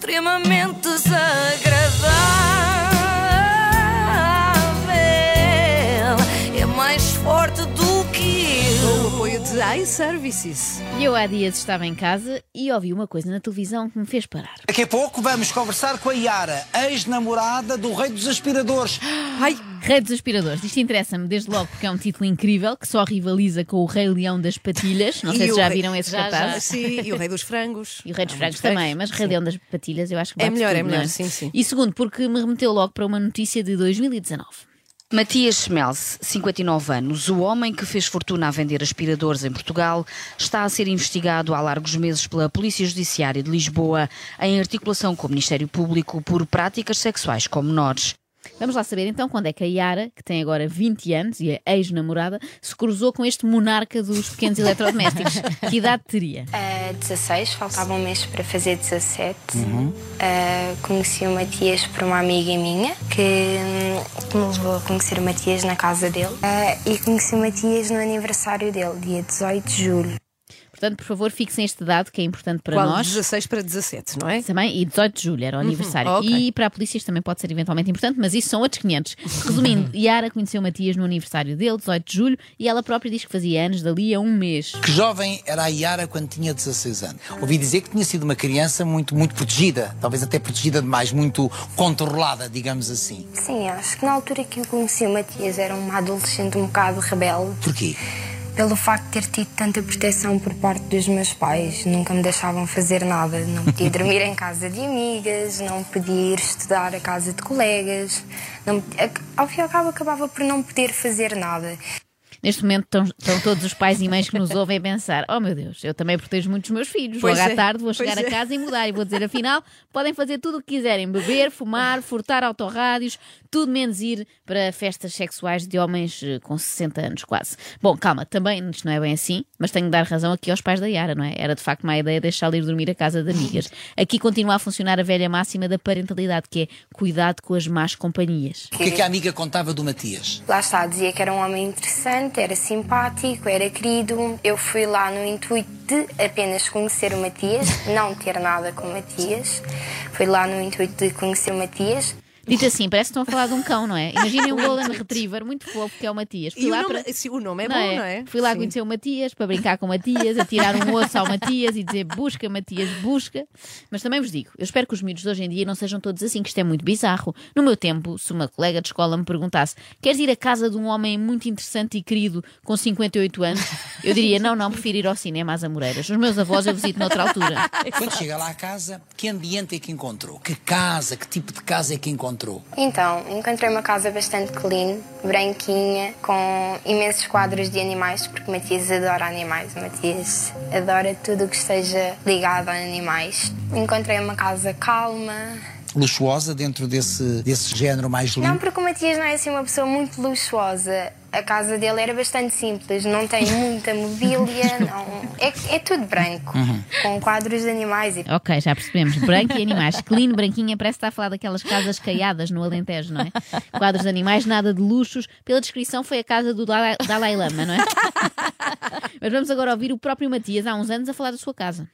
extremamente desagradável. É mais forte do que Com o eu. apoio de iServices. E eu há dias estava em casa e ouvi uma coisa na televisão que me fez parar. Daqui a pouco vamos conversar com a Yara, ex-namorada do rei dos aspiradores. Ai, Rei dos Aspiradores. Isto interessa-me desde logo porque é um título incrível que só rivaliza com o Rei Leão das Patilhas. Não sei E se já rei- viram esses Já, já. cartazes. sim, e o rei dos frangos. E o Rei dos Há Frangos também, mas Rei Leão das Patilhas eu acho que É melhor, é tudo, melhor, não sim, sim. E segundo, porque me remeteu logo para uma notícia de 2019. Matias Schmelz, 59 anos, o homem que fez fortuna a vender aspiradores em Portugal, está a ser investigado há largos meses pela Polícia Judiciária de Lisboa, em articulação com o Ministério Público por práticas sexuais com menores. Vamos lá saber então quando é que a Yara, que tem agora 20 anos e é ex-namorada, se cruzou com este monarca dos pequenos eletrodomésticos. que idade teria? Uh, 16, faltava um mês para fazer 17. Uh, conheci o Matias por uma amiga minha que hum, me levou a conhecer o Matias na casa dele. Uh, e conheci o Matias no aniversário dele, dia 18 de julho. Portanto, por favor, fixem este dado que é importante para Qual? nós. 16 para 17, não é? Também, e 18 de julho era o aniversário. ok. E para a polícia isto também pode ser eventualmente importante, mas isso são outros 500. Resumindo, Yara conheceu Matias no aniversário dele, 18 de julho, e ela própria diz que fazia anos dali a um mês. Que jovem era a Yara quando tinha 16 anos? Ouvi dizer que tinha sido uma criança muito, muito protegida, talvez até protegida demais, muito controlada, digamos assim. Sim, acho que na altura que eu conheci o Matias era uma adolescente um bocado rebelde. Porquê? Pelo facto de ter tido tanta proteção por parte dos meus pais, nunca me deixavam fazer nada. Não podia dormir em casa de amigas, não podia ir estudar a casa de colegas. Não, ao fim e ao cabo, acabava por não poder fazer nada. Neste momento estão, estão todos os pais e mães que nos ouvem a pensar: oh meu Deus, eu também protejo muito os meus filhos. Pois Logo à é, tarde vou pois chegar a é. casa e mudar. E vou dizer: afinal, podem fazer tudo o que quiserem: beber, fumar, furtar autorrádios, tudo menos ir para festas sexuais de homens eh, com 60 anos quase. Bom, calma, também isto não é bem assim, mas tenho de dar razão aqui aos pais da Yara, não é? Era de facto má ideia deixá-la ir dormir a casa de amigas. Aqui continua a funcionar a velha máxima da parentalidade, que é cuidado com as más companhias. O que é que a amiga contava do Matias? Lá está, dizia que era um homem interessante, era simpático, era querido. Eu fui lá no intuito de apenas conhecer o Matias, não ter nada com o Matias. Fui lá no intuito de conhecer o Matias. Dito assim, parece que estão a falar de um cão, não é? Imaginem um Golden Retriever muito fofo que é o Matias. Fui E o lá nome, para- sim, o nome é bom, não é? Fui lá Sim. conhecer o Matias para brincar com o Matias, a tirar um osso ao Matias e dizer busca, Matias, busca. Mas também vos digo, eu espero que os miúdos de hoje em dia não sejam todos assim, que isto é muito bizarro. No meu tempo, se uma colega de escola me perguntasse queres ir à casa de um homem muito interessante e querido com 58 anos, eu diria não, não, prefiro ir ao cinema às Amoreiras. Os meus avós eu visito noutra altura. Quando chega lá à casa, que ambiente é que encontrou? Que casa, que tipo de casa é que encontrou? Então, encontrei uma casa bastante clean, branquinha, com imensos quadros de animais, porque o Matias adora animais. O Matias adora tudo o que esteja ligado a animais. Encontrei uma casa calma. Luxuosa dentro desse, desse género mais Não, limpo? porque o Matias não é assim uma pessoa muito luxuosa. A casa dele era bastante simples, não tem muita mobília, não. É, é tudo branco, com quadros de animais e Ok, já percebemos. Branco e animais. Clean, branquinha, parece que está a falar daquelas casas caiadas no Alentejo, não é? Quadros de animais, nada de luxos. Pela descrição, foi a casa do Dalai, Dalai Lama, não é? Mas vamos agora ouvir o próprio Matias, há uns anos, a falar da sua casa.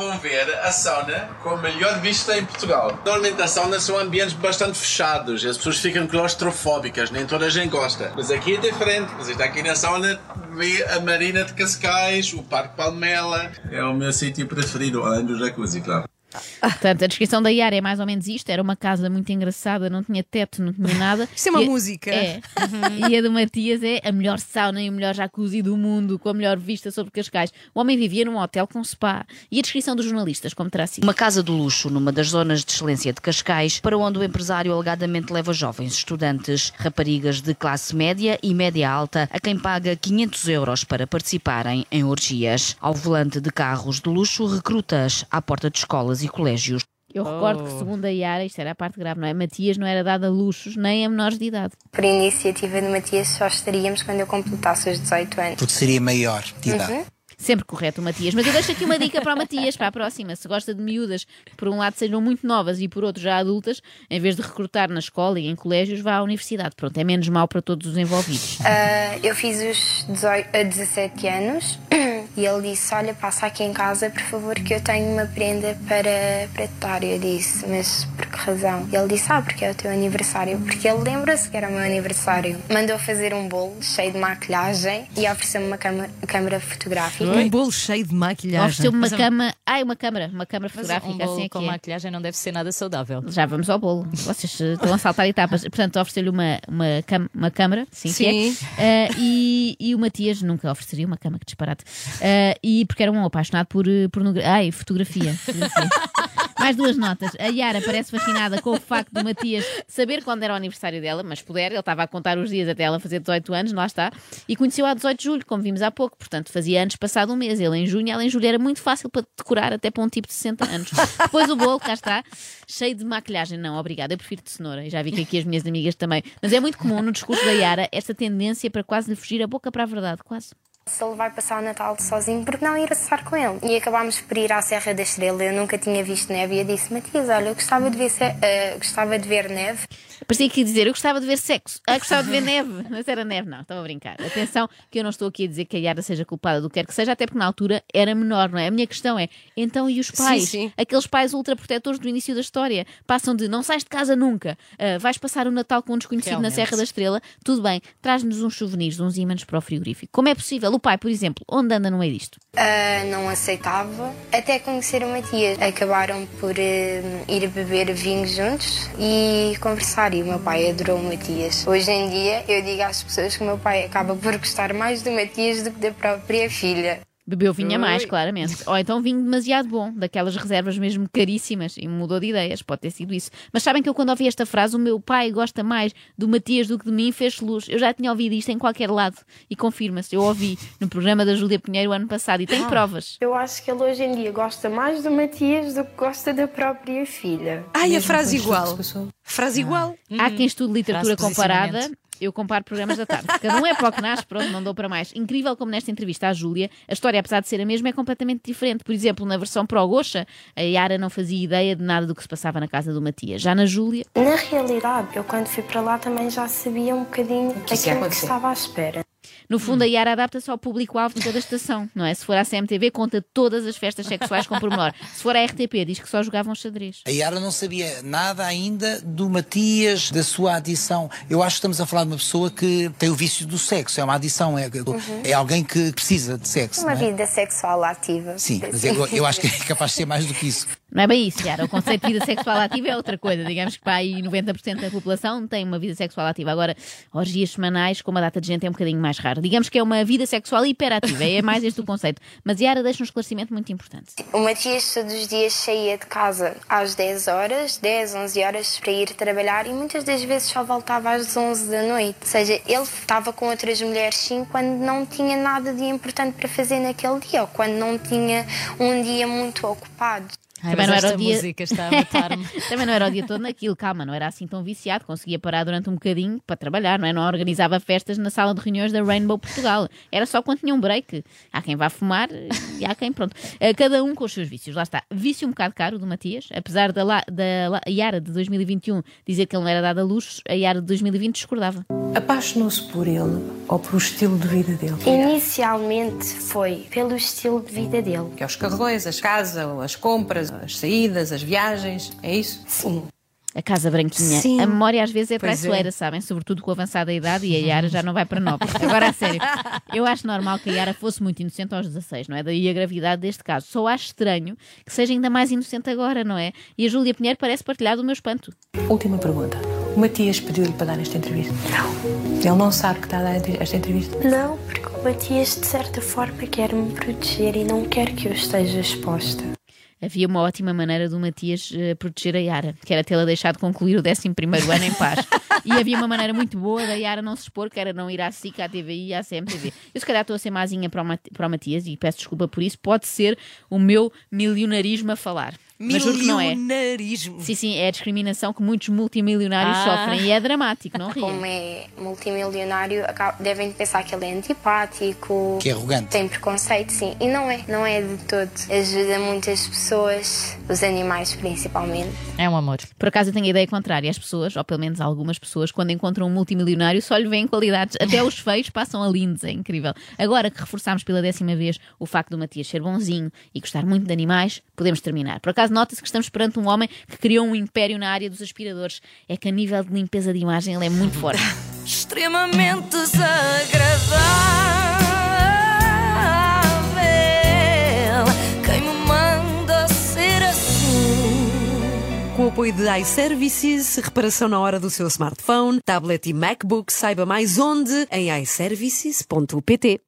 Vão ver a sauna com a melhor vista em Portugal. Normalmente as saunas são ambientes bastante fechados, as pessoas ficam claustrofóbicas, nem toda a gente gosta. Mas aqui é diferente, você está aqui na sauna, vê a Marina de Cascais, o Parque Palmela. É o meu sítio preferido, além do jacuzzi, claro. Portanto, a descrição da Yara é mais ou menos isto: era uma casa muito engraçada, não tinha teto, não tinha nada. Isto é uma E a- música. É. E a do Matias é a melhor sauna e o melhor jacuzzi do mundo, com a melhor vista sobre Cascais. O homem vivia num hotel com spa. E a descrição dos jornalistas, como terá sido? Uma casa de luxo numa das zonas de excelência de Cascais, para onde o empresário alegadamente leva jovens estudantes, raparigas de classe média e média alta, a quem paga 500 euros para participarem em orgias. Ao volante de carros de luxo, recrutas à porta de escolas e colégios. Eu recordo que, segundo a Yara, isto era a parte grave, não é? Matias não era dado a luxos nem a menores de idade. por iniciativa do Matias só estaríamos quando eu completasse os 18 anos. Porque seria maior de idade. Sempre correto, o Matias. Mas eu deixo aqui uma dica para o Matias, para a próxima. Se gosta de miúdas que, por um lado, sejam muito novas e, por outro, já adultas, em vez de recrutar na escola e em colégios, vá à universidade. Pronto, é menos mal para todos os envolvidos. Ah, eu fiz os 18, a 17 anos, E ele disse: Olha, passa aqui em casa, por favor, que eu tenho uma prenda para, para te dar. Eu disse: Mas por que razão? E ele disse: Ah, porque é o teu aniversário. Porque ele lembra-se que era o meu aniversário. Mandou fazer um bolo cheio de maquilhagem e ofereceu-me uma câmara, câmara fotográfica. Um bolo cheio de maquilhagem. Ofereceu-me uma Mas, cama. Ai, uma câmara. Uma câmara Mas fotográfica. um bolo assim é com é. maquilhagem não deve ser nada saudável. Já vamos ao bolo. Vocês eh, estão a saltar etapas. Portanto, ofereceu-lhe uma, uma, uma câmara, sim, que é. Sim. Eh, e, e o Matias nunca ofereceria uma cama, que disparate. Eh, e porque era um apaixonado por eh, pornografia. Ai, fotografia. fotografia. Mais duas notas. A Yara parece fascinada com o facto do Matias saber quando era o aniversário dela, mas puder, ele estava a contar os dias até ela fazer 18 anos, lá está, e conheceu a 18 de julho, como vimos há pouco, portanto fazia anos passado um mês. Ele em junho, ela em julho era muito fácil para decorar até para um tipo de 60 anos. Depois o bolo, cá está, cheio de maquilhagem. Não, obrigada, eu prefiro de cenoura, e já vi que aqui as minhas amigas também. Mas é muito comum no discurso da Yara esta tendência para quase lhe fugir a boca para a verdade, quase. Se ele vai passar o Natal sozinho, porque não ir assar com ele? E acabámos por ir à Serra da Estrela. Eu nunca tinha visto neve e eu disse: Matias, olha, eu gostava de ver, eh, gostava de ver neve. Parecia que ia dizer, eu gostava de ver sexo. Ah, gostava de ver neve. Mas era neve, não, estava a brincar. Atenção, que eu não estou aqui a dizer que a Yara seja culpada do que quer que seja, até porque na altura era menor, não é? A minha questão é, então e os pais? sim. Aqueles pais ultraprotetores do início da história passam de não sais de casa nunca, ah, vais passar o Natal com um desconhecido na Realmente. Serra da Estrela, tudo bem, traz-nos uns souvenirs, uns ímãs para o frigorífico. Como é possível? O pai, por exemplo, onde anda no meio disto? Ah, não aceitava. Até conhecer o Matias. Acabaram por eh, ir beber vinho juntos e conversar. O meu pai adorou o Matias. Hoje em dia, eu digo às pessoas que meu pai acaba por gostar mais do Matias do que da própria filha. Bebeu vinho a mais, claramente. Ou então vinho demasiado bom, daquelas reservas mesmo caríssimas, e mudou de ideias, pode ter sido isso. Mas sabem que eu, quando ouvi esta frase, o meu pai gosta mais do Matias do que de mim, fez luz. Eu já tinha ouvido isto em qualquer lado, e confirma-se, eu ouvi no programa da Júlia Pinheiro ano passado, e tenho provas. Eu acho que ele hoje em dia gosta mais do Matias do que gosta da própria filha. Ai, a frase igual. Frase igual. Há quem estude literatura comparada. Eu comparo programas da tarde. Cada um é para o que nasce, pronto, não dou para mais. Incrível como nesta entrevista à Júlia, a história, apesar de ser a mesma, é completamente diferente. Por exemplo, na versão pro Gocha, a Yara não fazia ideia de nada do que se passava na casa do Matias. Já na Júlia, Na realidade, eu quando fui para lá também já sabia um bocadinho daquilo que estava à espera. No fundo, a Yara adapta-se ao público-alvo de cada estação, não é? Se for à CMTV, conta todas as festas sexuais com pormenor. Se for à RTP, diz que só jogavam xadrez. A Yara não sabia nada ainda do Matias, da sua adição. Eu acho que estamos a falar de uma pessoa que tem o vício do sexo, é uma adição, é, é alguém que precisa de sexo. Uma não é? vida sexual ativa. Sim, mas eu, eu acho que é capaz de ser mais do que isso. Não é bem isso, Yara. O conceito de vida sexual ativa é outra coisa. Digamos que para aí 90% da população tem uma vida sexual ativa. Agora, orgias semanais com uma data de gente é um bocadinho mais raro. Digamos que é uma vida sexual hiperativa. É mais este o conceito. Mas Yara deixa um esclarecimento muito importante. O Matias todos os dias saía de casa às 10 horas, 10, 11 horas para ir trabalhar e muitas das vezes só voltava às 11 da noite. Ou seja, ele estava com outras mulheres sim quando não tinha nada de importante para fazer naquele dia ou quando não tinha um dia muito ocupado. Ai, Também não era o dia- música está a matar-me. Também não era o dia todo naquilo, calma, não era assim tão viciado, conseguia parar durante um bocadinho para trabalhar, não é? Não organizava festas na sala de reuniões da Rainbow Portugal. Era só quando tinha um break. Há quem vá fumar e há quem, pronto. Eh, Cada um com os seus vícios, lá está. Vício um bocado caro do Matias, apesar da, La- da La- Yara de 2021 dizer que ele não era dado a luxos, a Yara de 2020 discordava. Apaixonou-se por ele ou pelo estilo de vida dele? Inicialmente foi pelo estilo de vida dele. Que é os carrões, as casas, as compras, as saídas, as viagens, é isso? Sim. A casa branquinha. Sim. A memória às vezes é Pois traiçoeira, sabem? Sobretudo com a avançada idade e a Yara já não vai para nove. Agora, a sério, eu acho normal que a Yara fosse muito inocente aos 16, não é? Daí a gravidade deste caso. Só acho estranho que seja ainda mais inocente agora, não é? E a Júlia Pinheiro parece partilhar do meu espanto. Última pergunta. O Matias pediu-lhe para dar esta entrevista? Não. Ele não sabe que está a dar esta entrevista? Não, porque o Matias de certa forma quer me proteger e não quer que eu esteja exposta. Havia uma ótima maneira do Matias eh, proteger a Yara, que era tê-la deixado concluir o 11 ano em paz. E havia uma maneira muito boa da Yara não se expor, que era não ir à SIC, à TVI e à CMTV. Eu se calhar estou a ser mazinha para o, para o Matias e peço desculpa por isso. Pode ser o meu milionarismo a falar. É. Milionarismo. Sim, sim, é a discriminação que muitos multimilionários Ah. sofrem e é dramático, não Como riem. é multimilionário, devem pensar que ele é antipático, Que é arrogante. tem preconceito, sim. E não é, não é de todo. Ajuda muitas pessoas, os animais principalmente. É um amor. Por acaso eu tenho a ideia contrária. As pessoas, ou pelo menos algumas pessoas, pessoas, quando encontram um multimilionário, só lhe veem qualidades. Até os feios passam a lindos, é incrível. Agora que reforçámos pela décima vez o facto do Matias ser bonzinho e gostar muito de animais, podemos terminar. Por acaso, nota-se que estamos perante um homem que criou um império na área dos aspiradores. É que a nível de limpeza de imagem ele é muito forte. Extremamente desagradável. Quem me manda ser assim? Com o apoio de iServices, reparação na hora do seu smartphone, tablet e MacBook, saiba mais onde em iServices.pt.